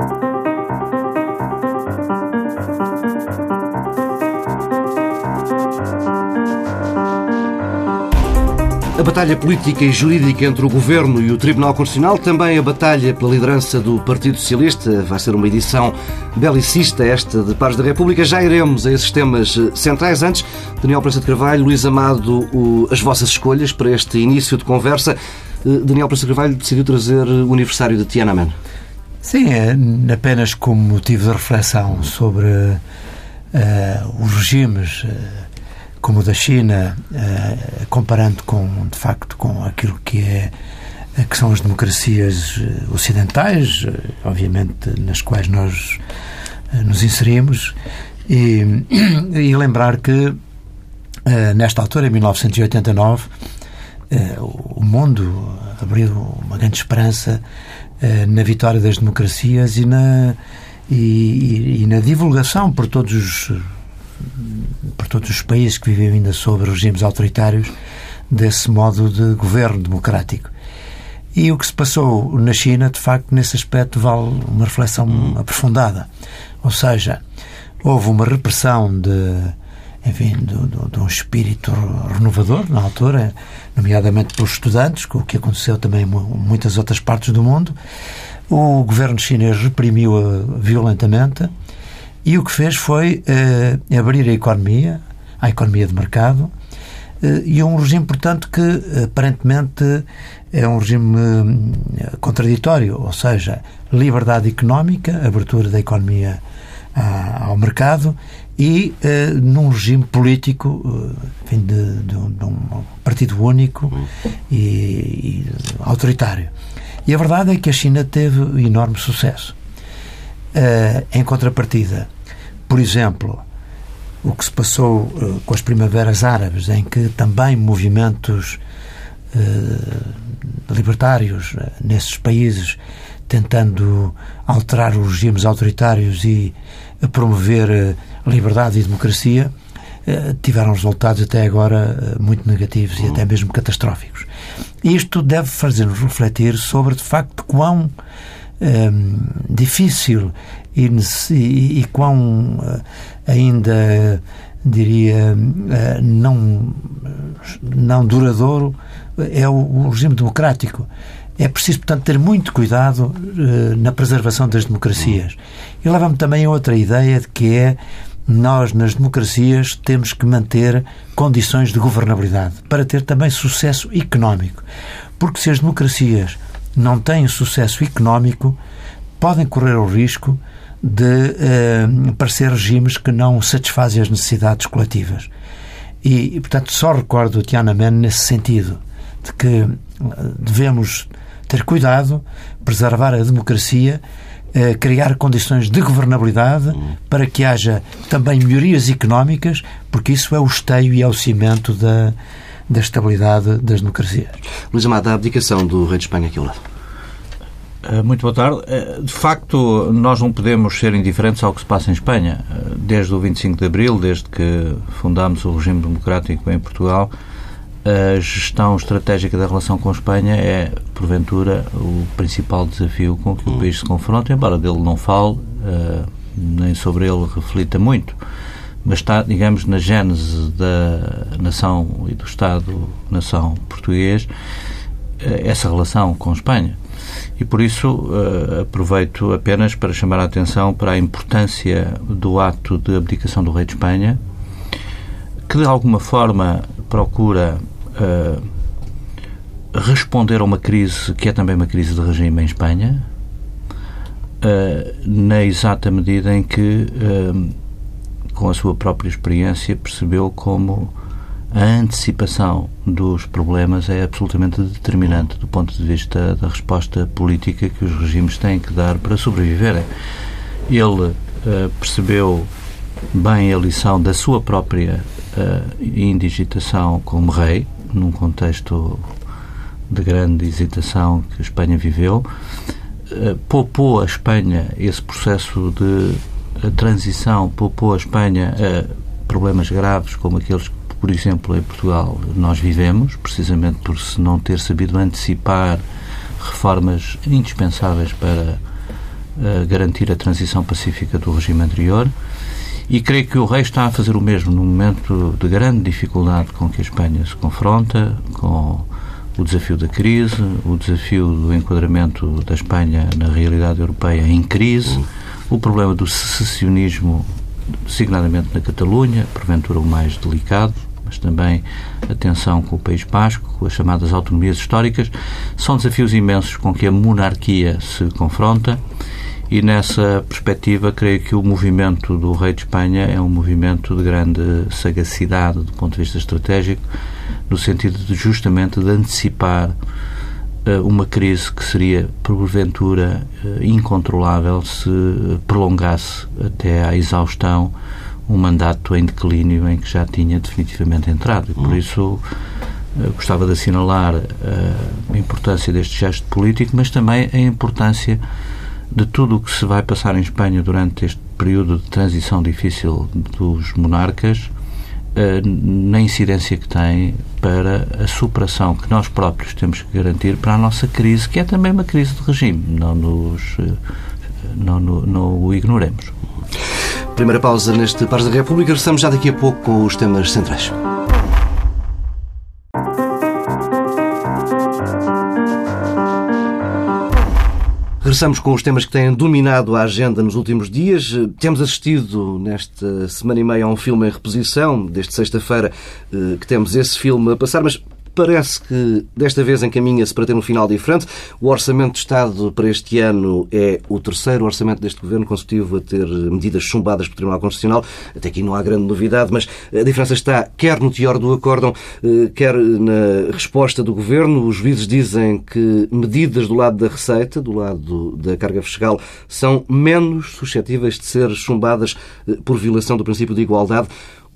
A batalha política e jurídica entre o Governo e o Tribunal Constitucional, também a batalha pela liderança do Partido Socialista, vai ser uma edição belicista esta de Pares da República. Já iremos a esses temas centrais. Antes, Daniel Prensa de Carvalho, Luís Amado, o, as vossas escolhas para este início de conversa. Eh, Daniel Prensa de Carvalho decidiu trazer o aniversário de Tiananmen. Sim, é apenas como motivo de reflexão sobre uh, os regimes... Uh, como o da China, eh, comparando com, de facto, com aquilo que é que são as democracias ocidentais, obviamente nas quais nós nos inserimos, e, e lembrar que nesta altura, em 1989, o mundo abriu uma grande esperança na vitória das democracias e na, e, e, e na divulgação por todos os por todos os países que vivem ainda sob regimes autoritários desse modo de governo democrático. E o que se passou na China, de facto, nesse aspecto vale uma reflexão hum. aprofundada. Ou seja, houve uma repressão de, enfim, de, de, um espírito renovador na altura, nomeadamente pelos estudantes, o que aconteceu também em muitas outras partes do mundo. O governo chinês reprimiu-a violentamente e o que fez foi uh, abrir a economia, a economia de mercado, uh, e é um regime, portanto, que aparentemente é um regime uh, contraditório, ou seja, liberdade económica, abertura da economia ao mercado e num regime político enfim, de, de, um, de, um, partido único e, e autoritário. E a verdade é que a China teve enorme sucesso. em contrapartida, por exemplo, o que se passou uh, com as primaveras árabes, em que também movimentos uh, libertários uh, nesses países tentando alterar os regimes autoritários e promover liberdade e democracia, tiveram resultados até agora muito negativos e até mesmo catastróficos. Isto deve fazer-nos refletir sobre, de facto, quão um, difícil e, e, e quão uh, ainda diria não não duradouro é o, regime democrático. É preciso portanto ter muito cuidado na preservação das democracias. E leva-me também a outra ideia de que é nós nas democracias temos que manter condições de governabilidade para ter também sucesso económico porque se as democracias não têm sucesso económico, podem correr o risco de uh, parecer regimes que não satisfazem as necessidades coletivas. E, e portanto, só recordo o Tiananmen nesse sentido, de que eh, devemos ter cuidado, preservar a democracia, criar condições de governabilidade uhum. para que haja também melhorias económicas, porque isso é o esteio e é o cimento da, da estabilidade das democracias. Luís Amado, a abdicação do rei de Espanha aqui ao lado. Eh, muito boa tarde. Eh, de facto, nós não podemos ser indiferentes ao que se passa em Espanha. Eh, desde o 25 de Abril, desde que fundámos o regime democrático em Portugal, a gestão estratégica da relação com a Espanha é, porventura, o principal desafio com que o hum. país se confronta, embora dele não fale, nem sobre ele reflita muito mas está, digamos, na gênese da nação e do Estado-nação português essa relação com a Espanha. E por isso uh, aproveito apenas para chamar a atenção para a importância do ato de abdicação do rei de Espanha, que de alguma forma procura uh, responder a uma crise que é também uma crise de regime em Espanha, uh, na exata medida em que, com a sua própria experiência, percebeu como a antecipação dos problemas é absolutamente determinante do ponto de vista da resposta política que os regimes têm que dar para sobreviverem. Ele uh, percebeu bem a lição da sua própria uh, indigitação como rei, num contexto de grande hesitação que a Espanha viveu, uh, poupou a Espanha esse processo de transição, poupou a Espanha a problemas graves como aqueles por exemplo, em Portugal nós vivemos, precisamente por se não ter sabido antecipar reformas indispensáveis para uh, garantir a transição pacífica do regime anterior. E creio que o rei está a fazer o mesmo num momento de grande dificuldade com que a Espanha se confronta, com o desafio da crise, o desafio do enquadramento da Espanha na realidade europeia em crise, o problema do secessionismo, designadamente na Catalunha, porventura o mais delicado, mas também a tensão com o País Basco, com as chamadas autonomias históricas, são desafios imensos com que a monarquia se confronta e nessa perspectiva creio que o movimento do rei de Espanha é um movimento de grande sagacidade do ponto de vista estratégico, no sentido de justamente de antecipar uh, uma crise que seria porventura uh, incontrolável se prolongasse até à exaustão um mandato em declínio em que já tinha definitivamente entrado. E por hum. isso uh, gostava de assinalar a importância deste gesto político, mas também a importância de tudo o que se vai passar em Espanha durante este período de transição difícil dos monarcas, eh, na incidência que tem para a superação que nós próprios temos que garantir para a nossa crise, que é também uma crise de regime. Não, nos, eh, não, não, não o ignoremos. Primeira pausa neste Pares da República. Regressamos já daqui a pouco com os temas centrais. Regressamos com os temas que têm dominado a agenda nos últimos dias. Temos assistido nesta semana e meia a um filme em reposição, desde sexta-feira eh, que temos esse filme a passar, mas parece que desta vez encaminha-se para ter um final diferente. O Orçamento de Estado para este ano é o terceiro orçamento deste governo consecutivo a ter medidas chumbadas pelo Tribunal Constitucional. Até aqui não há grande novidade, mas a diferença está quer no teor do acórdão, eh, quer na resposta do governo. Os juízes dizem que medidas do lado da receita, do lado da carga fiscal, são menos suscetíveis de ser chumbadas eh, por violação do princípio de igualdade.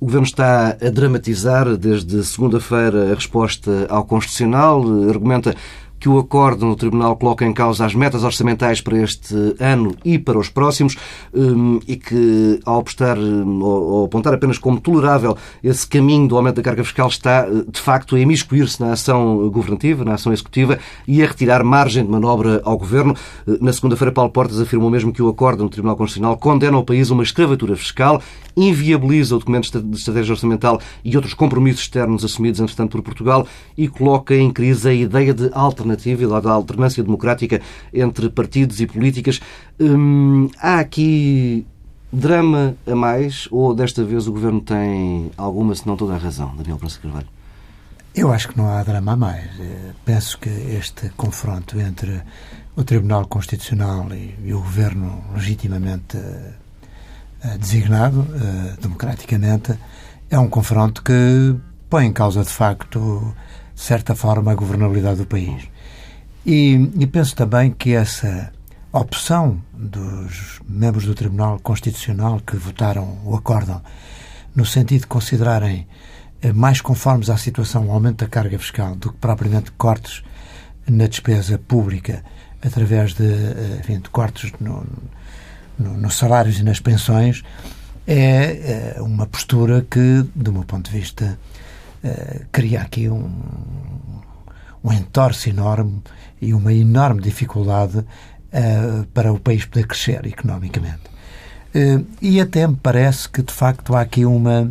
O Governo está a dramatizar desde segunda-feira a resposta ao Constitucional, argumenta que o acordo no Tribunal coloca em causa as metas orçamentais para este ano e para os próximos hum, e que, ao apostar hum, ou apontar apenas como tolerável esse caminho do aumento da carga fiscal, está, de facto, a imiscuir-se na ação governativa, na ação executiva e a retirar margem de manobra ao Governo. Na segunda-feira, Paulo Portas afirmou mesmo que o acordo no Tribunal Constitucional condena ao país uma escravatura fiscal, inviabiliza o documento de estratégia orçamental e outros compromissos externos assumidos, entretanto, por Portugal e coloca em crise a ideia de alternativa alternativa e da alternância democrática entre partidos e políticas. Hum, há aqui drama a mais ou desta vez o Governo tem alguma, se não toda a razão, Daniel Praça Carvalho? Eu acho que não há drama a mais. Eh, penso que este confronto entre o Tribunal Constitucional e, o Governo legitimamente uh, designado, uh, democraticamente, é um confronto que põe em causa, de facto, de certa forma, a governabilidade do país. E, e penso também que essa opção dos membros do Tribunal Constitucional que votaram o acórdão no sentido de considerarem eh, mais conformes à situação o aumento da carga fiscal do que propriamente cortes na despesa pública através de, eh, enfim, de cortes no, no, nos salários e nas pensões é, é uma postura que, do meu ponto de vista, cria aqui um, um entorce enorme e uma enorme dificuldade uh, para o país poder crescer economicamente. Uh, e até me parece que, de facto, há aqui uma.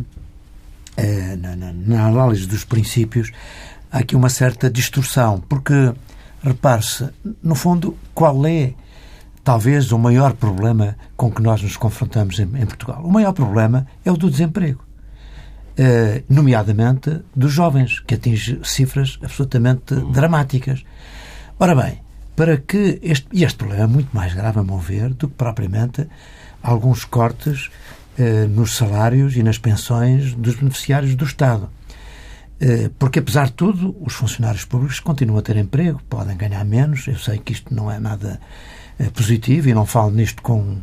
Uh, na, na, na, análise dos princípios, há aqui uma certa distorção, porque, repare-se, no fundo, qual é talvez o maior problema com que nós nos confrontamos em, em Portugal? O maior problema é o do desemprego. Uh, nomeadamente dos jovens, que atinge cifras absolutamente dramáticas. Ora bem, para que este, e este problema é muito mais grave, a meu ver, do que propriamente alguns cortes uh, nos salários e nas pensões dos beneficiários do Estado. Uh, porque, apesar de tudo, os funcionários públicos continuam a ter emprego, podem ganhar menos. Eu sei que isto não é nada positivo e não falo nisto com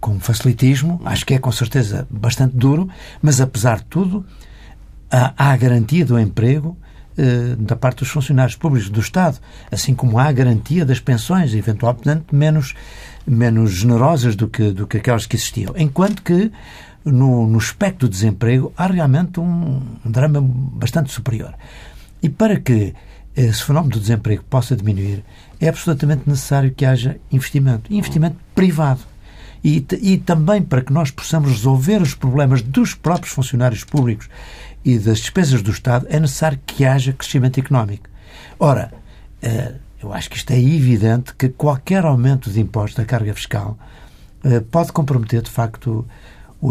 com facilitismo, acho que é com certeza bastante duro, mas apesar de tudo, há, a garantia do emprego eh, da parte dos funcionários públicos do Estado, assim como há a garantia das pensões, eventualmente menos, menos generosas do que, do que aquelas que existiam. Enquanto que no, no espectro do desemprego há realmente um, um drama bastante superior. E para que esse fenómeno do desemprego possa diminuir, é absolutamente necessário que haja investimento. Investimento privado. E, e também para que nós possamos resolver os problemas dos próprios funcionários públicos e das despesas do Estado, é necessário que haja crescimento económico. Ora, eh, eu acho que isto é evidente que qualquer aumento de impostos da carga fiscal eh, pode comprometer, de facto,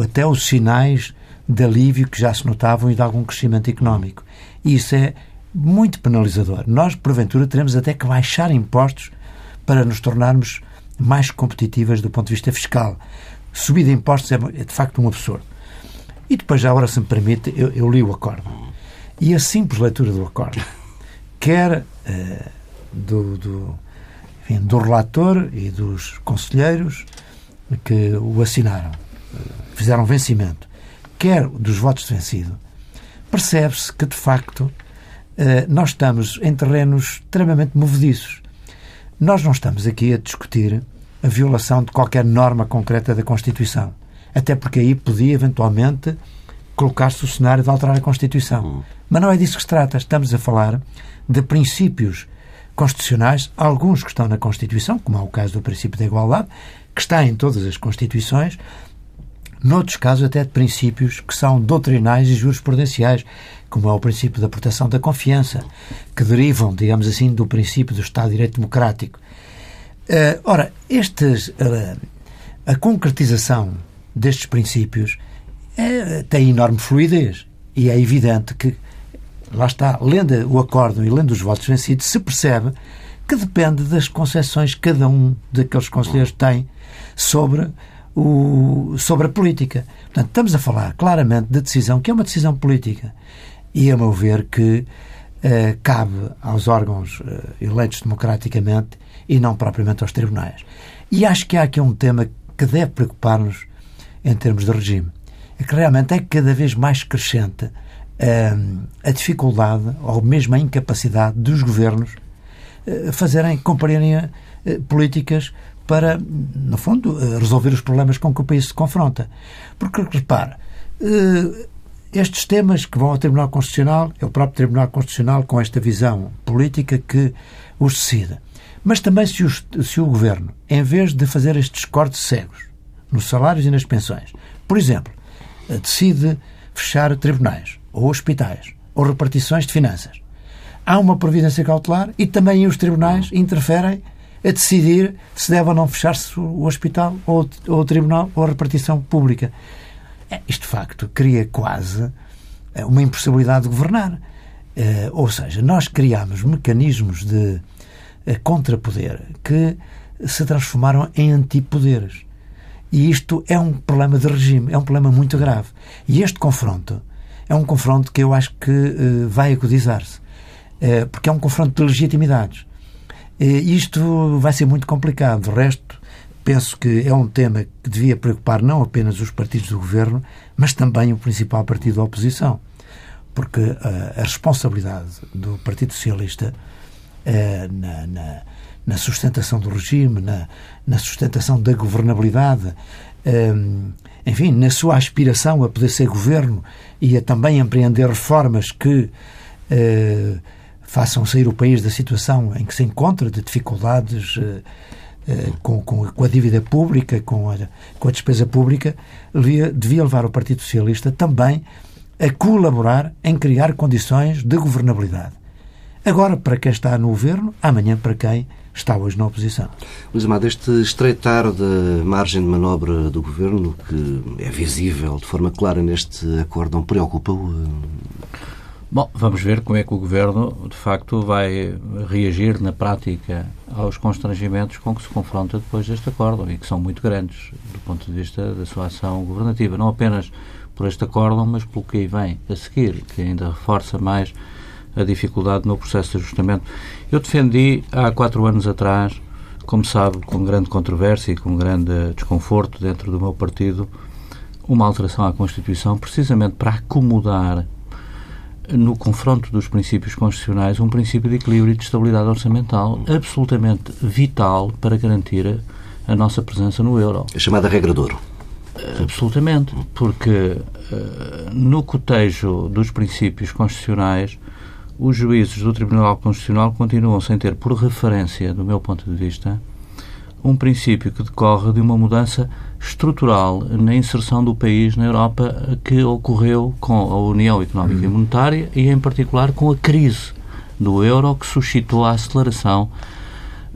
até os sinais de alívio que já se notavam e de algum crescimento económico. E isso é muito penalizador. Nós, porventura, teremos até que baixar impostos para nos tornarmos mais competitivas do ponto de vista fiscal. Subir de impostos é, é de facto um absurdo. E depois, já agora, se me permite, eu, eu li o acordo. E a simples leitura do acordo, quer uh, do, do, enfim, do relator e dos conselheiros que o assinaram, fizeram vencimento, quer dos votos de vencido, percebe-se que, de facto, eh, nós estamos em terrenos extremamente movediços. Nós não estamos aqui a discutir a violação de qualquer norma concreta da Constituição. Até porque aí podia, eventualmente, colocar-se o cenário de alterar a Constituição. Hum. Mas não é disso que se trata. Estamos a falar de princípios constitucionais, alguns que estão na Constituição, como é o caso do princípio da igualdade, que está em todas as Constituições, noutros casos até de princípios que são doutrinais e jurisprudenciais, como é o princípio da proteção da confiança, que derivam, digamos assim, do princípio do Estado de Direito Democrático. Uh, ora, estes, uh, a concretização destes princípios é, tem enorme fluidez e é evidente que, lá está, lendo o acórdão e lendo os votos vencidos, se percebe que depende das concepções que cada um daqueles conselheiros tem sobre, o, sobre a política. Portanto, estamos a falar claramente de decisão que é uma decisão política e, a meu ver, que eh, cabe aos órgãos eh, eleitos democraticamente e não propriamente aos tribunais. E acho que há aqui um tema que deve preocupar-nos em termos de regime. É que realmente é cada vez mais crescente eh, a dificuldade ou mesmo a incapacidade dos governos eh, fazerem, cumprirem eh, políticas para, no fundo, eh, resolver os problemas com que o país se confronta. Porque, repare, estes temas que vão ao Tribunal Constitucional, é o próprio Tribunal Constitucional com esta visão política que os decide. Mas também se, os, se o Governo, em vez de fazer estes cortes cegos nos salários e nas pensões, por exemplo, decide fechar tribunais ou hospitais ou repartições de finanças, há uma providência cautelar e também os tribunais interferem a decidir se deve ou não fechar-se o hospital ou, ou o tribunal ou a repartição pública. É, isto, de facto, cria quase é, uma impossibilidade de governar. É, ou seja, nós criamos mecanismos de contrapoder que se transformaram em antipoderes. E isto é um problema de regime, é um problema muito grave. E este confronto é um confronto que eu acho que vai acudizar-se. porque é um confronto de legitimidades. isto vai ser muito complicado. De resto, penso que é um tema que devia preocupar não apenas os partidos do governo, mas também o principal partido da oposição. Porque uh, a responsabilidade do Partido Socialista uh, na, na, na, sustentação do regime, na, na sustentação da governabilidade, uh, enfim, na sua aspiração a poder ser governo e a também empreender reformas que façam sair o país da situação em que se encontra, de dificuldades eh, com, com, com, a dívida pública, com a, com a despesa pública, devia, devia levar o Partido Socialista também a colaborar em criar condições de governabilidade. Agora para quem está no governo, amanhã para quem está hoje na oposição. Luís Amado, este estreitar da margem de manobra do governo, que é visível de forma clara neste acordo, não preocupa-o? Bom, vamos ver como é que o Governo, de facto, vai reagir na prática aos constrangimentos com que se confronta depois deste acordo e que são muito grandes do ponto de vista da sua ação governativa. Não apenas por este acordo, mas pelo que aí vem a seguir, que ainda reforça mais a dificuldade no processo de ajustamento. Eu defendi há quatro anos atrás, como sabe, com grande controvérsia e com grande desconforto dentro do meu partido, uma alteração à Constituição precisamente para acomodar no confronto dos princípios constitucionais, um princípio de equilíbrio e de estabilidade orçamental absolutamente vital para garantir a, nossa presença no euro. A chamada regra de ouro. Absolutamente, porque uh, no cotejo dos princípios constitucionais, os juízes do Tribunal Constitucional continuam sem ter por referência, do meu ponto de vista, um princípio que decorre de uma mudança estrutural na inserção do país na Europa que ocorreu com a União Económica e Monetária e, em particular, com a crise do euro que suscitou a aceleração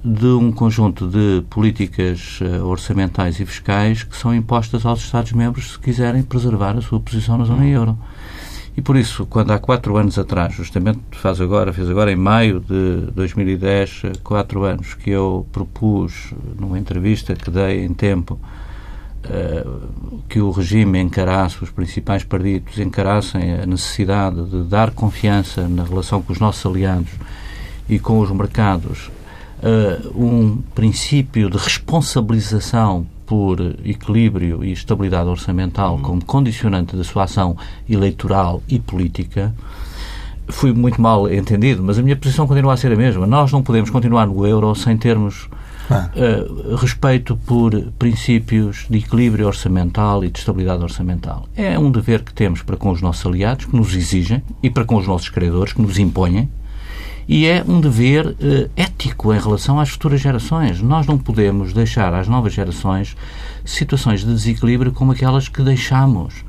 de um conjunto de políticas eh, orçamentais e fiscais que são impostas aos Estados-membros se quiserem preservar a sua posição na zona euro. E por isso, quando há quatro anos atrás, justamente faz agora, fez agora em maio de 2010, quatro anos, que eu propus, numa entrevista que dei em tempo, uh, que o regime encarasse, os principais partidos encarassem a necessidade de dar confiança na relação com os nossos aliados e com os mercados, uh, um princípio de responsabilização por equilíbrio e estabilidade orçamental uhum. como condicionante da sua ação eleitoral e política, fui muito mal entendido, mas a minha posição continua a ser a mesma. Nós não podemos continuar no euro sem termos uh, respeito por princípios de equilíbrio orçamental e de estabilidade orçamental. É um dever que temos para com os nossos aliados, que nos exigem, e para com os nossos credores, que nos impõem, e é um dever uh, ético em relação às futuras gerações. Nós não podemos deixar às novas gerações situações de desequilíbrio como aquelas que deixamos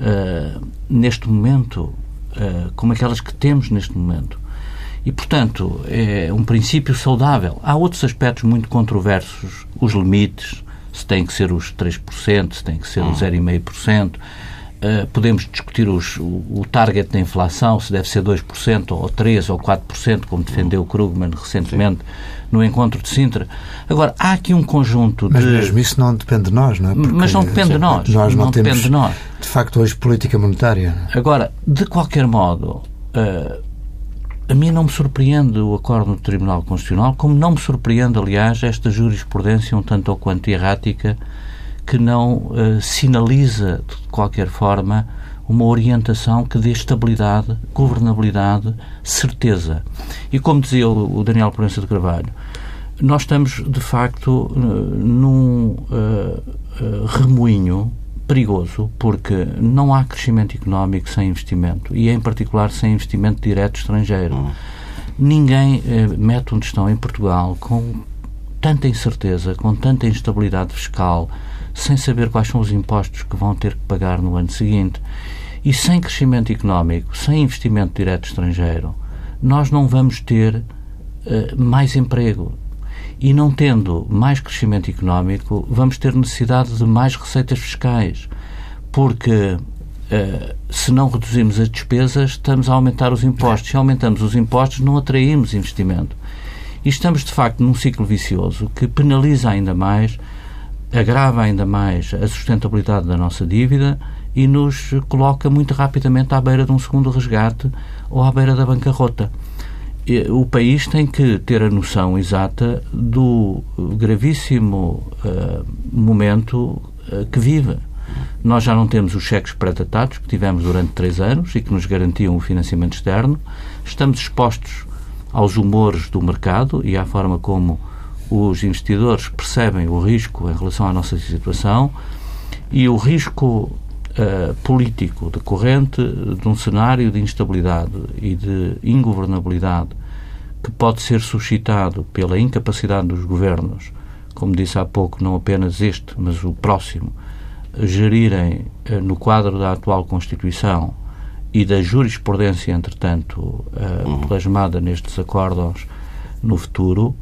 uh, neste momento, uh, como aquelas que temos neste momento. E, portanto, é um princípio saudável. Há outros aspectos muito controversos, os limites, se tem que ser os 3%, se tem que ser os 0,5%. Uh, podemos discutir os, o, o, target da inflação, se deve ser 2% ou 3% ou 4%, como defendeu Krugman recentemente Sim. no encontro de Sintra. Agora, há aqui um conjunto mas de... Mas mesmo isso não depende de nós, não é? Porque, mas não depende de nós. Nós não, não temos, depende de nós. De facto, hoje, política monetária. Agora, de qualquer modo, uh, a mim não me surpreende o acordo do Tribunal Constitucional, como não me surpreende, aliás, esta jurisprudência um tanto ou quanto errática que não uh, sinaliza, de qualquer forma, uma orientação que dê estabilidade, governabilidade, certeza. E como dizia o, Daniel Proença de Carvalho, nós estamos, de facto, uh, num uh, remoinho perigoso porque não há crescimento económico sem investimento e, em particular, sem investimento direto estrangeiro. Hum. Ninguém mete onde estão em Portugal com tanta incerteza, com tanta instabilidade fiscal, sem saber quais são os impostos que vão ter que pagar no ano seguinte. E sem crescimento económico, sem investimento direto estrangeiro, nós não vamos ter uh, mais emprego. E não tendo mais crescimento económico, vamos ter necessidade de mais receitas fiscais. Porque uh, se não reduzimos as despesas, estamos a aumentar os impostos. Se aumentamos os impostos, não atraímos investimento. E estamos, de facto, num ciclo vicioso que penaliza ainda mais agrava ainda mais a sustentabilidade da nossa dívida e nos coloca muito rapidamente à beira de um segundo resgate ou à beira da bancarrota. O país tem que ter a noção exata do gravíssimo uh, momento uh, que vive. Nós já não temos os cheques pré-datados que tivemos durante três anos e que nos garantiam o financiamento externo. Estamos expostos aos humores do mercado e à forma como os investidores percebem o risco em relação à nossa situação e o risco uh, político decorrente de um cenário de instabilidade e de ingovernabilidade que pode ser suscitado pela incapacidade dos governos, como disse há pouco, não apenas este, mas o próximo, gerirem uh, no quadro da atual Constituição e da jurisprudência, entretanto, uh, plasmada nestes acordos no futuro,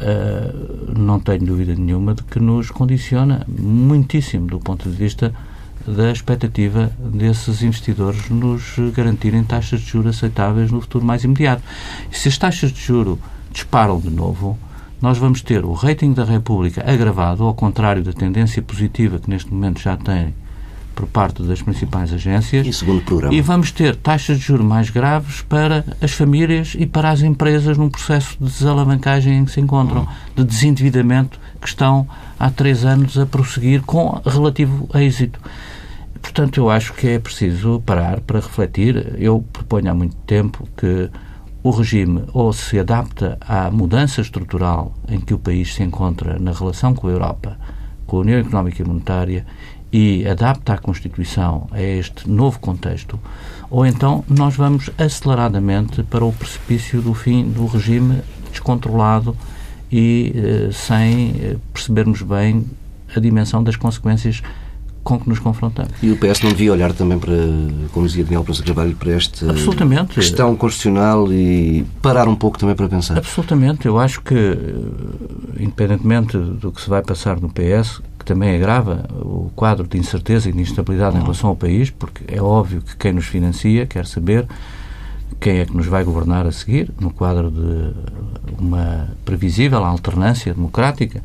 uh, não tenho dúvida nenhuma de que nos condiciona muitíssimo do ponto de vista da expectativa desses investidores nos garantirem taxas de juros aceitáveis no futuro mais imediato. E se as taxas de juro disparam de novo, nós vamos ter o rating da República agravado, ao contrário da tendência positiva que neste momento já tem por parte das principais agências. E segundo programa. E vamos ter taxas de juros mais graves para as famílias e para as empresas num processo de desalavancagem em que se encontram, de desendividamento que estão há três anos a prosseguir com relativo êxito. Portanto, eu acho que é preciso parar para refletir. Eu proponho há muito tempo que o regime ou se adapta à mudança estrutural em que o país se encontra na relação com a Europa, com a União Económica e Monetária e adapta a Constituição a este novo contexto, ou então nós vamos aceleradamente para o precipício do fim do regime descontrolado e eh, sem eh, percebermos bem a dimensão das consequências com que nos confrontamos. E o PS não devia olhar também para, como dizia Daniel Praça Carvalho, para esta questão constitucional e parar um pouco também para pensar? Absolutamente. Eu acho que, eh, independentemente do que se vai passar no PS, que também agrava o quadro de incerteza e de instabilidade em relação ao país, porque é óbvio que quem nos financia quer saber quem é que nos vai governar a seguir, no quadro de uma previsível alternância democrática,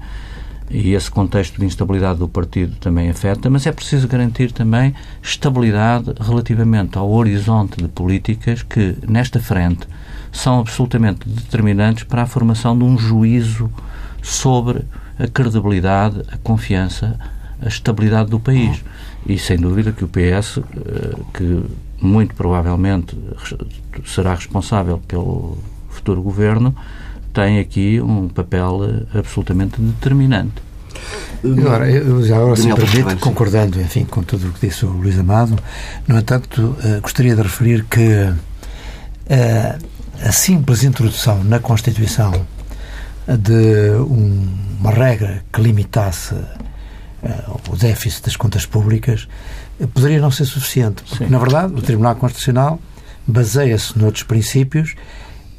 e esse contexto de instabilidade do partido também afeta, mas é preciso garantir também estabilidade relativamente ao horizonte de políticas que, nesta frente, são absolutamente determinantes para a formação de um juízo sobre a credibilidade, a confiança, a estabilidade do país. E sem dúvida que o PS, eh, que muito provavelmente será responsável pelo futuro governo, tem aqui um papel eh, absolutamente determinante. Agora, eu já agora, se me permite, concordando, enfim, com tudo o que disse o Luís Amado, no entanto, uh, gostaria de referir que a simples introdução na Constituição de um, uma regra que limitasse uh, o déficit das contas públicas poderia não ser suficiente, porque, Sim. na verdade, o Tribunal Constitucional baseia-se noutros princípios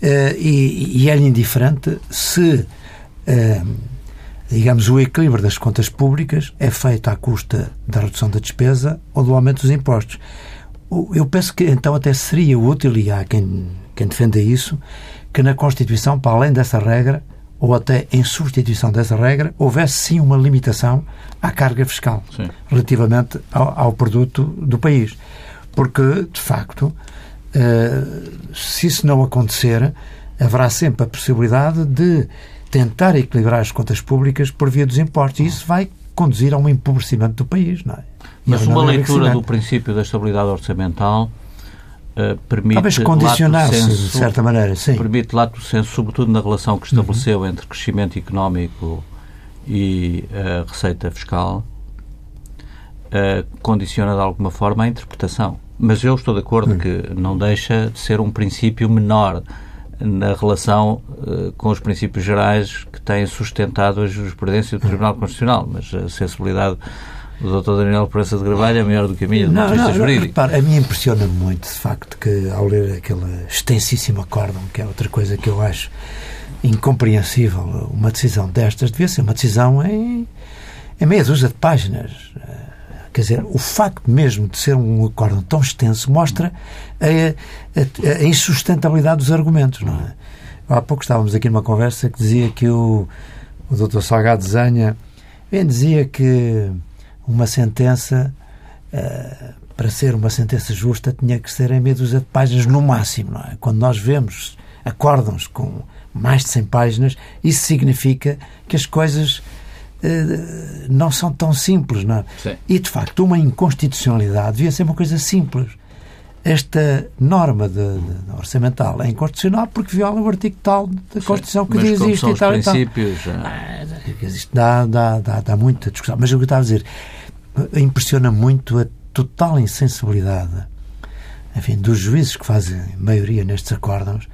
uh, e, e é indiferente se, digamos, o equilíbrio das contas públicas é feito à custa da redução da despesa ou do aumento dos impostos. Eu penso que então até seria útil, e há quem, quem defenda isso, que na Constituição, para além dessa regra, ou até em substituição dessa regra, houvesse sim uma limitação à carga fiscal sim. relativamente ao, ao, produto do país. Porque, de facto, uh, se isso não acontecer, haverá sempre a possibilidade de tentar equilibrar as contas públicas por via dos impostos. E isso vai conduzir a um empobrecimento do país, não é? Mas uma leitura do princípio da estabilidade orçamental uh, permite... Talvez condicionar-se, de certa maneira, sim. Permite lato senso, sobretudo na relação que estabeleceu uhum. entre crescimento económico e uh, receita fiscal, uh, condiciona de alguma forma a interpretação. Mas eu estou de acordo uhum. que não deixa de ser um princípio menor na relação com os princípios gerais que têm sustentado a jurisprudência do Tribunal Constitucional, mas a sensibilidade do Dr. Daniel Proença de Gravalho é maior do que a minha, de vista jurídico. Repara, a mim impressiona muito, de facto, que ao ler aquele extensíssimo acórdão, que é outra coisa que eu acho incompreensível, uma decisão destas devia ser uma decisão em, em meia dúzia de páginas. Quer dizer, o facto mesmo de ser um acórdão tão extenso mostra a, a, a insustentabilidade dos argumentos, não é? Há pouco estávamos aqui numa conversa que dizia que o, o Dr. Salgado Zanha bem dizia que uma sentença, uh, para ser uma sentença justa, tinha que ser em meia dúzia de páginas no máximo. Não é? Quando nós vemos acórdãos com mais de 100 páginas, isso significa que as coisas uh, não são tão simples. Não é? E, de facto, uma inconstitucionalidade devia ser uma coisa simples. Esta norma de, de, orçamental é inconstitucional porque viola o artigo tal da Constituição que diz isto e tal e tal. Ah, isto dá, dá, dá, dá muita discussão. Mas o que eu estava a dizer, impressiona muito a total insensibilidade enfim, dos juízes que fazem maioria nestes acórdãos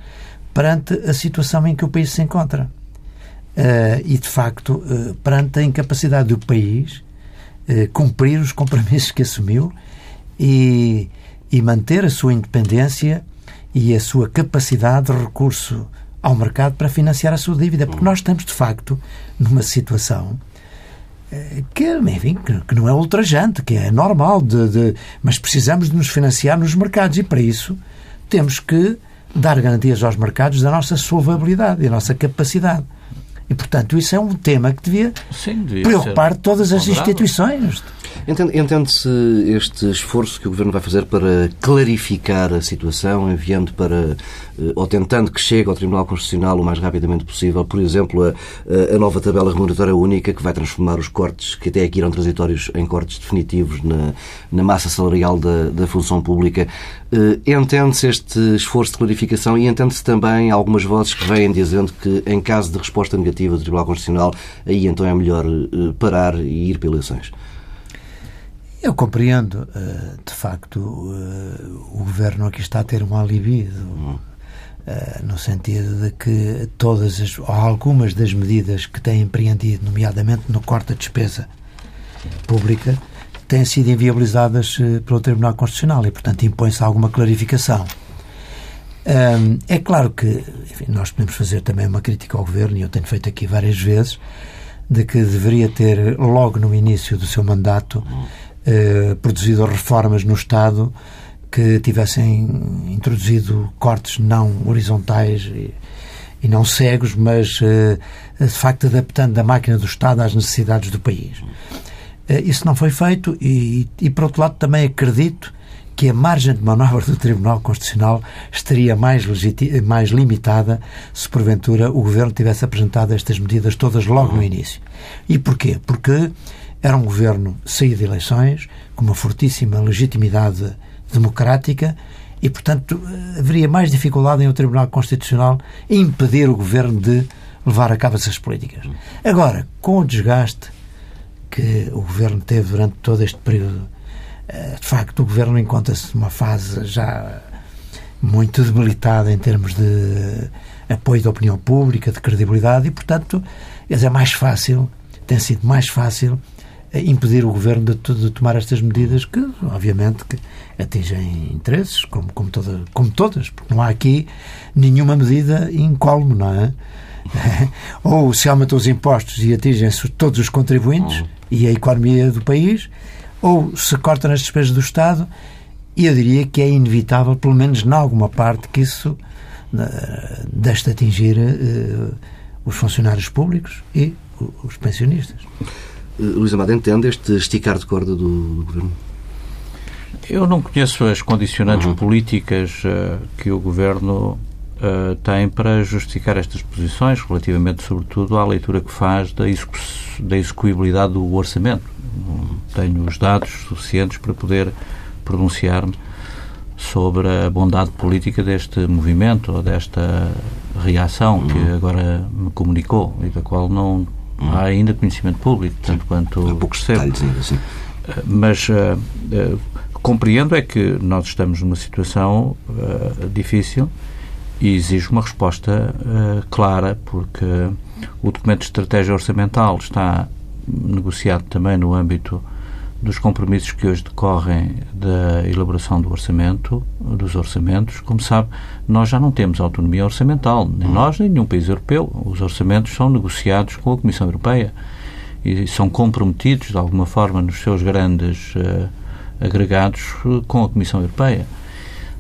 perante a situação em que o país se encontra. Uh, e, de facto, uh, perante a incapacidade do país uh, cumprir os compromissos que assumiu e, e manter a sua independência e a sua capacidade de recurso ao mercado para financiar a sua dívida. Porque nós estamos, de facto, numa situação que, enfim, que não é ultrajante, que é normal, de, de, mas precisamos de nos financiar nos mercados e, para isso, temos que dar garantias aos mercados da nossa solvabilidade e da nossa capacidade. E, portanto, isso é um tema que devia, Sim, devia preocupar todas as instituições. Entende-se este esforço que o Governo vai fazer para clarificar a situação, enviando para ou tentando que chegue ao Tribunal Constitucional o mais rapidamente possível, por exemplo, a, a nova tabela remuneratória única que vai transformar os cortes, que até aqui eram transitórios, em cortes definitivos na, na massa salarial da, da função pública. Entende-se este esforço de clarificação e entende-se também algumas vozes que vêm dizendo que, em caso de resposta negativa do Tribunal Constitucional, aí então é melhor parar e ir para eleições. Eu compreendo, eh, de facto, eh, o governo aqui está a ter um alívio, eh, no sentido de que todas as, algumas das medidas que têm empreendido, nomeadamente no corte da despesa pública, têm sido inviabilizadas pelo Tribunal Constitucional e, portanto, impõe-se alguma clarificação. É claro que enfim, nós podemos fazer também uma crítica ao governo, e eu tenho feito aqui várias vezes, de que deveria ter, logo no início do seu mandato, eh, produzido reformas no Estado que tivessem introduzido cortes não horizontais e, e não cegos, mas eh, de facto adaptando a máquina do Estado às necessidades do país. Eh, isso não foi feito e, e, por outro lado, também acredito que a margem de manobra do Tribunal Constitucional estaria mais, mais limitada se, porventura, o Governo tivesse apresentado estas medidas todas logo no início. E porquê? Porque era um Governo saído de eleições, com uma fortíssima legitimidade democrática e, portanto, haveria mais dificuldade em o Tribunal Constitucional impedir o Governo de levar a cabo essas políticas. Agora, com o desgaste que o Governo teve durante todo este período eh, de facto, o governo encontra-se numa fase já muito debilitada em termos de apoio da opinião pública, de credibilidade, e, portanto, é mais fácil, tem sido mais fácil impedir o governo de, de, tomar estas medidas que, obviamente, que atingem interesses, como, como, toda, como todas, porque não há aqui nenhuma medida incólume, não é? Ou se aumentam os impostos e atingem-se todos os contribuintes uhum. e a economia do país, ou se corta nas despesas do Estado, e eu diria que é inevitável, pelo menos em alguma parte, que isso uh, deixe de atingir uh, os funcionários públicos e os pensionistas. Uh, Luís Amado, entende este esticar de corda do, do Governo? Eu não conheço as condicionantes uhum. políticas uh, que o Governo uh, tem para justificar estas posições, relativamente, sobretudo, à leitura que faz da, execu da execuibilidade do orçamento tenho os dados suficientes para poder pronunciar-me sobre a bondade política deste movimento ou desta reação que uhum. agora me comunicou e da qual não há ainda conhecimento público, tanto quanto há poucos detalhes ainda assim. Mas uh, uh, compreendo é que nós estamos numa situação uh, difícil e exige uma resposta clara, porque o documento de estratégia orçamental está negociado também no âmbito dos compromissos que hoje decorrem da elaboração do orçamento, dos orçamentos. Como sabe, nós já não temos autonomia orçamental, nem nós, nem nenhum país europeu. Os orçamentos são negociados com a Comissão Europeia e são comprometidos, de alguma forma, nos seus grandes uh, agregados uh, com a Comissão Europeia.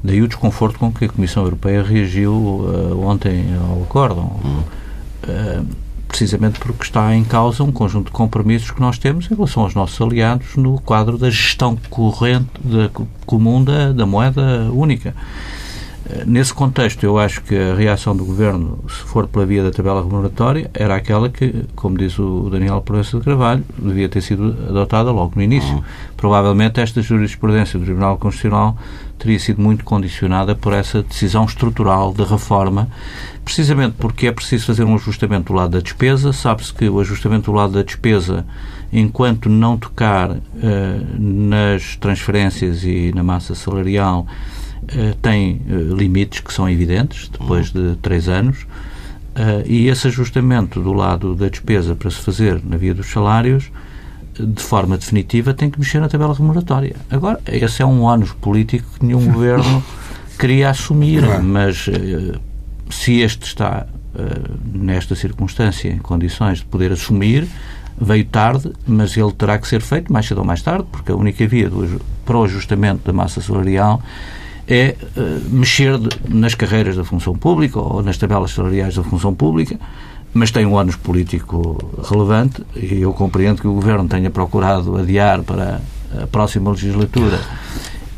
Daí o desconforto com que a Comissão Europeia reagiu uh, ontem ao acórdão precisamente porque está em causa um conjunto de compromissos que nós temos em relação aos nossos aliados no quadro da gestão corrente da, comum da, da moeda única. Eh, nesse contexto, eu acho que a reação do Governo, se for pela via da tabela remuneratória, era aquela que, como diz o Daniel Proença de Carvalho, devia ter sido adotada logo no início. Uhum. Provavelmente esta jurisprudência do Tribunal Constitucional teria sido muito condicionada por essa decisão estrutural de reforma, precisamente porque é preciso fazer um ajustamento do lado da despesa. Sabe-se que o ajustamento do lado da despesa, enquanto não tocar uh, nas transferências e na massa salarial, tem uh, limites que são evidentes, depois de três anos. e esse ajustamento do lado da despesa para se fazer na via dos salários de forma definitiva, tem que mexer na tabela remuneratória. Agora, esse é um ônus político que nenhum governo queria assumir, mas se este está nesta circunstância, em condições de poder assumir, veio tarde, mas ele terá que ser feito mais cedo ou mais tarde, porque a única via do, para o ajustamento da massa salarial é uh, mexer nas carreiras da função pública ou nas tabelas salariais da função pública, mas tem um ônus político relevante e eu compreendo que o Governo tenha procurado adiar para a próxima legislatura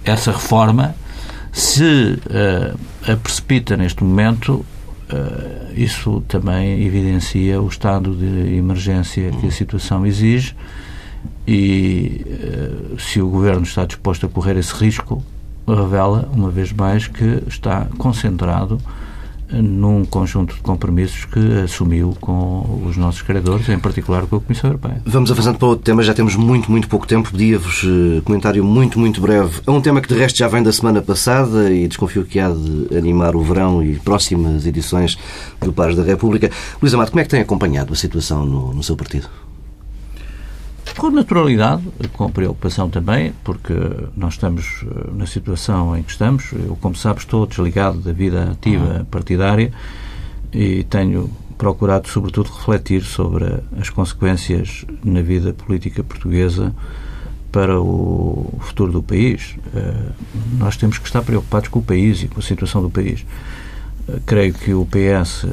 essa reforma, Se uh, a precipita neste momento, uh, isso também evidencia o estado de emergência que a situação exige e se o Governo está disposto a correr esse risco, revela, uma vez mais, que está concentrado num conjunto de compromissos que assumiu com os nossos credores, em particular com a Comissão Europeia. Vamos avançando para outro tema, já temos muito, muito pouco tempo. Pedia-vos uh, comentário muito, muito breve. É um tema que de resto já vem da semana passada e desconfio que há de animar o verão e próximas edições do Pares da República. Luís Amado, como é que tem acompanhado a situação no, no seu partido? Com naturalidade, com preocupação também, porque nós estamos eh, na situação em que estamos. Eu, como sabes, estou desligado da vida ativa uhum. partidária e tenho procurado, sobretudo, refletir sobre as consequências na vida política portuguesa para o futuro do país. Eh, nós temos que estar preocupados com o país e com a situação do país. Eh, creio que o PS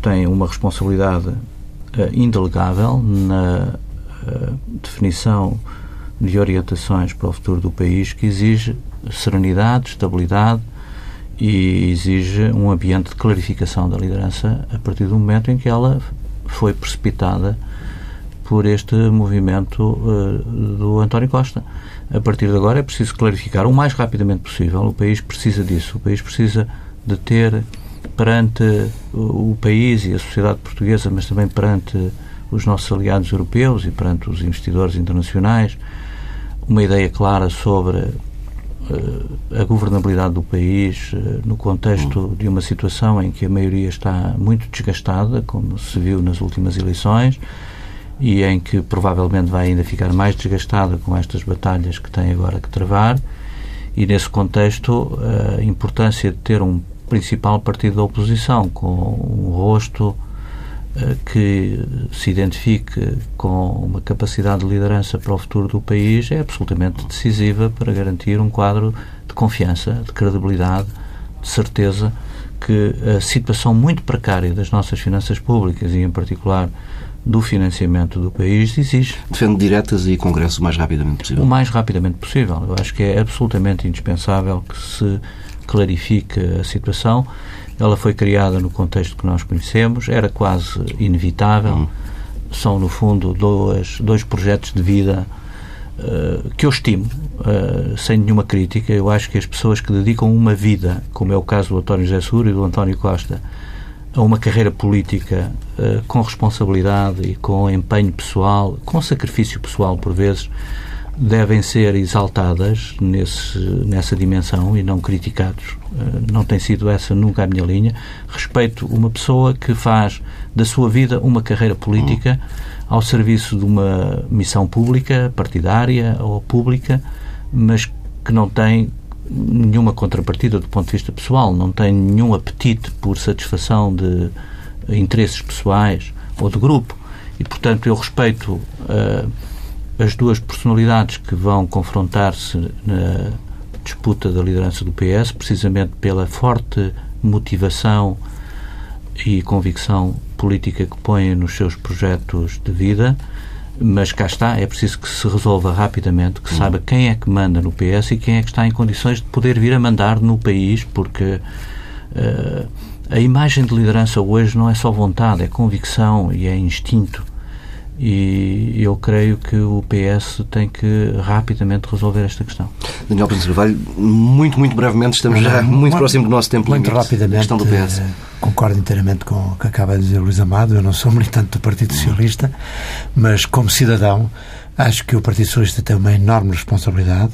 tem uma responsabilidade indelegável na definição de orientações para o futuro do país que exige serenidade, estabilidade e exige um ambiente de clarificação da liderança a partir do momento em que ela foi precipitada por este movimento uh, do António Costa. A partir de agora é preciso clarificar o mais rapidamente possível. O país precisa disso. O país precisa de ter perante o país e a sociedade portuguesa, mas também perante os nossos aliados europeus e perante os investidores internacionais uma ideia clara sobre uh, a governabilidade do país uh, no contexto hum. de uma situação em que a maioria está muito desgastada, como se viu nas últimas eleições, e em que provavelmente vai ainda ficar mais desgastada com estas batalhas que tem agora que travar. E nesse contexto, a importância de ter um principal partido da oposição com um rosto eh, que se identifique com uma capacidade de liderança para o futuro do país é absolutamente decisiva para garantir um quadro de confiança, de credibilidade, de certeza que a situação muito precária das nossas finanças públicas e, em particular, do financiamento do país exige. Defende diretas e Congresso o mais rapidamente possível? O mais rapidamente possível. Eu acho que é absolutamente indispensável que se clarifique a situação ela foi criada no contexto que nós conhecemos, era quase inevitável. Uhum. São, no fundo, dois, dois projetos de vida uh, que eu estimo, uh, sem nenhuma crítica. Eu acho que as pessoas que dedicam uma vida, como é o caso do António José Seguro e do António Costa, a uma carreira política uh, com responsabilidade e com empenho pessoal, com sacrifício pessoal, por vezes, devem ser exaltadas nesse, nessa dimensão e não criticados. Eh, não tem sido essa nunca a minha linha. Respeito uma pessoa que faz da sua vida uma carreira política ao serviço de uma missão pública, partidária ou pública, mas que não tem nenhuma contrapartida do ponto de vista pessoal, não tem nenhum apetite por satisfação de interesses pessoais ou de grupo. E, portanto, eu respeito. Uh, as duas personalidades que vão confrontar-se na disputa da liderança do PS, precisamente pela forte motivação e convicção política que põem nos seus projetos de vida, mas cá está, é preciso que se resolva rapidamente, que saiba quem é que manda no PS e quem é que está em condições de poder vir a mandar no país, porque uh, a imagem de liderança hoje não é só vontade, é convicção e é instinto. E eu creio que o PS tem que rapidamente resolver esta questão. Daniel Pires Carvalho, muito, muito brevemente, estamos já muito, muito próximo do nosso tempo Muito limite, rapidamente, questão do PS. Eh, concordo inteiramente com o que acaba de dizer Luís Amado. Eu não sou militante do Partido Socialista, mas como cidadão, acho que o Partido Socialista tem uma enorme responsabilidade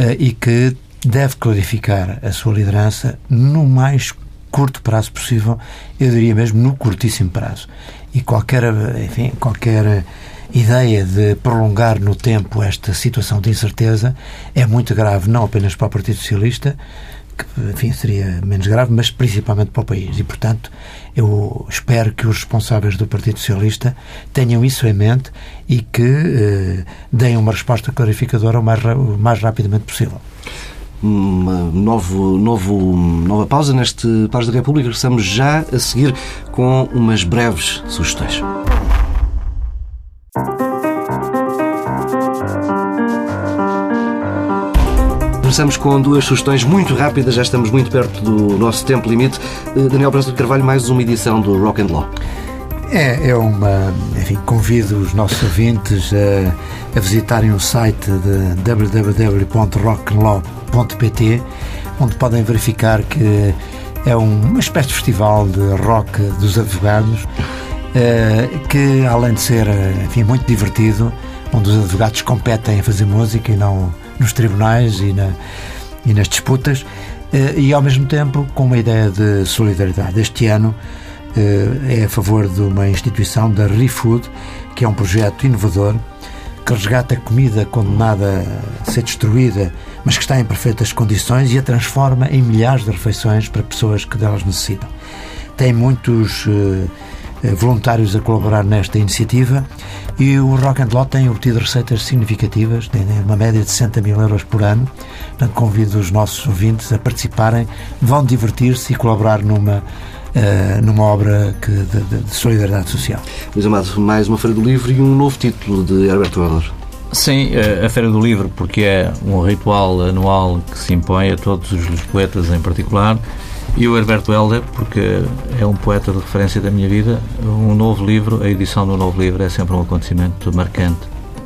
uh, e que deve clarificar a sua liderança no mais curto prazo possível, eu diria mesmo no curtíssimo prazo. E qualquer, enfim, qualquer ideia de prolongar no tempo esta situação de incerteza é muito grave, não apenas para o Partido Socialista, que, enfim, seria menos grave, mas principalmente para o país. E, portanto, eu espero que os responsáveis do Partido Socialista tenham isso em mente e que eh, deem uma resposta clarificadora o mais, o mais rapidamente possível uma novo, novo, nova pausa neste Paz da República. Regressamos já a seguir com umas breves sugestões. regressamos com duas sugestões muito rápidas, já estamos muito perto do nosso tempo limite. Eh, Daniel Brasil de Carvalho, mais uma edição do Rock and Law. É, é uma. Enfim, convido os nossos ouvintes a, a visitarem o site de www.rockandlaw.pt, onde podem verificar que é uma espécie de festival de rock dos advogados, eh, que além de ser enfim, muito divertido, onde os advogados competem a fazer música e não nos tribunais e, na, e nas disputas, eh, e ao mesmo tempo com uma ideia de solidariedade. Este ano eh, é a favor de uma instituição da ReFood, que é um projeto inovador que resgata comida condenada a ser destruída, mas que está em perfeitas condições e a transforma em milhares de refeições para pessoas que delas necessitam. Tem muitos uh, voluntários a colaborar nesta iniciativa e o Rock and Law tem obtido receitas significativas, tem uma média de 60 mil euros por ano. Portanto, convido os nossos ouvintes a participarem, vão divertir-se e colaborar numa Uh, numa obra que, de, de, de, solidariedade social. Luís Amado, mais uma Feira do Livro e um novo título de Herbert Werner. Sim, a Feira do Livro, porque é um ritual anual que se impõe a todos os poetas em particular, e o Herberto Helder, porque é um poeta de referência da minha vida. Um novo livro, a edição do novo livro é sempre um acontecimento marcante,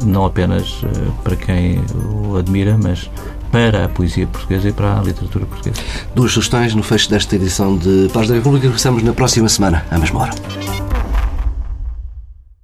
não apenas uh, para quem o admira, mas para a poesia portuguesa e para a literatura portuguesa. Duas sugestões no fecho desta edição de Paz da República. Regressamos na próxima semana, à mesma hora.